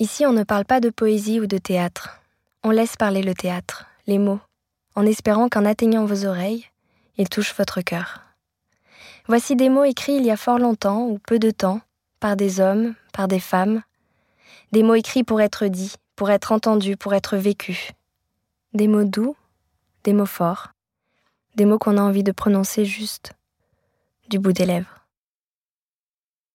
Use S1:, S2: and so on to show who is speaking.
S1: Ici, on ne parle pas de poésie ou de théâtre. On laisse parler le théâtre, les mots, en espérant qu'en atteignant vos oreilles, ils touchent votre cœur. Voici des mots écrits il y a fort longtemps ou peu de temps, par des hommes, par des femmes. Des mots écrits pour être dits, pour être entendus, pour être vécus. Des mots doux, des mots forts, des mots qu'on a envie de prononcer juste, du bout des lèvres.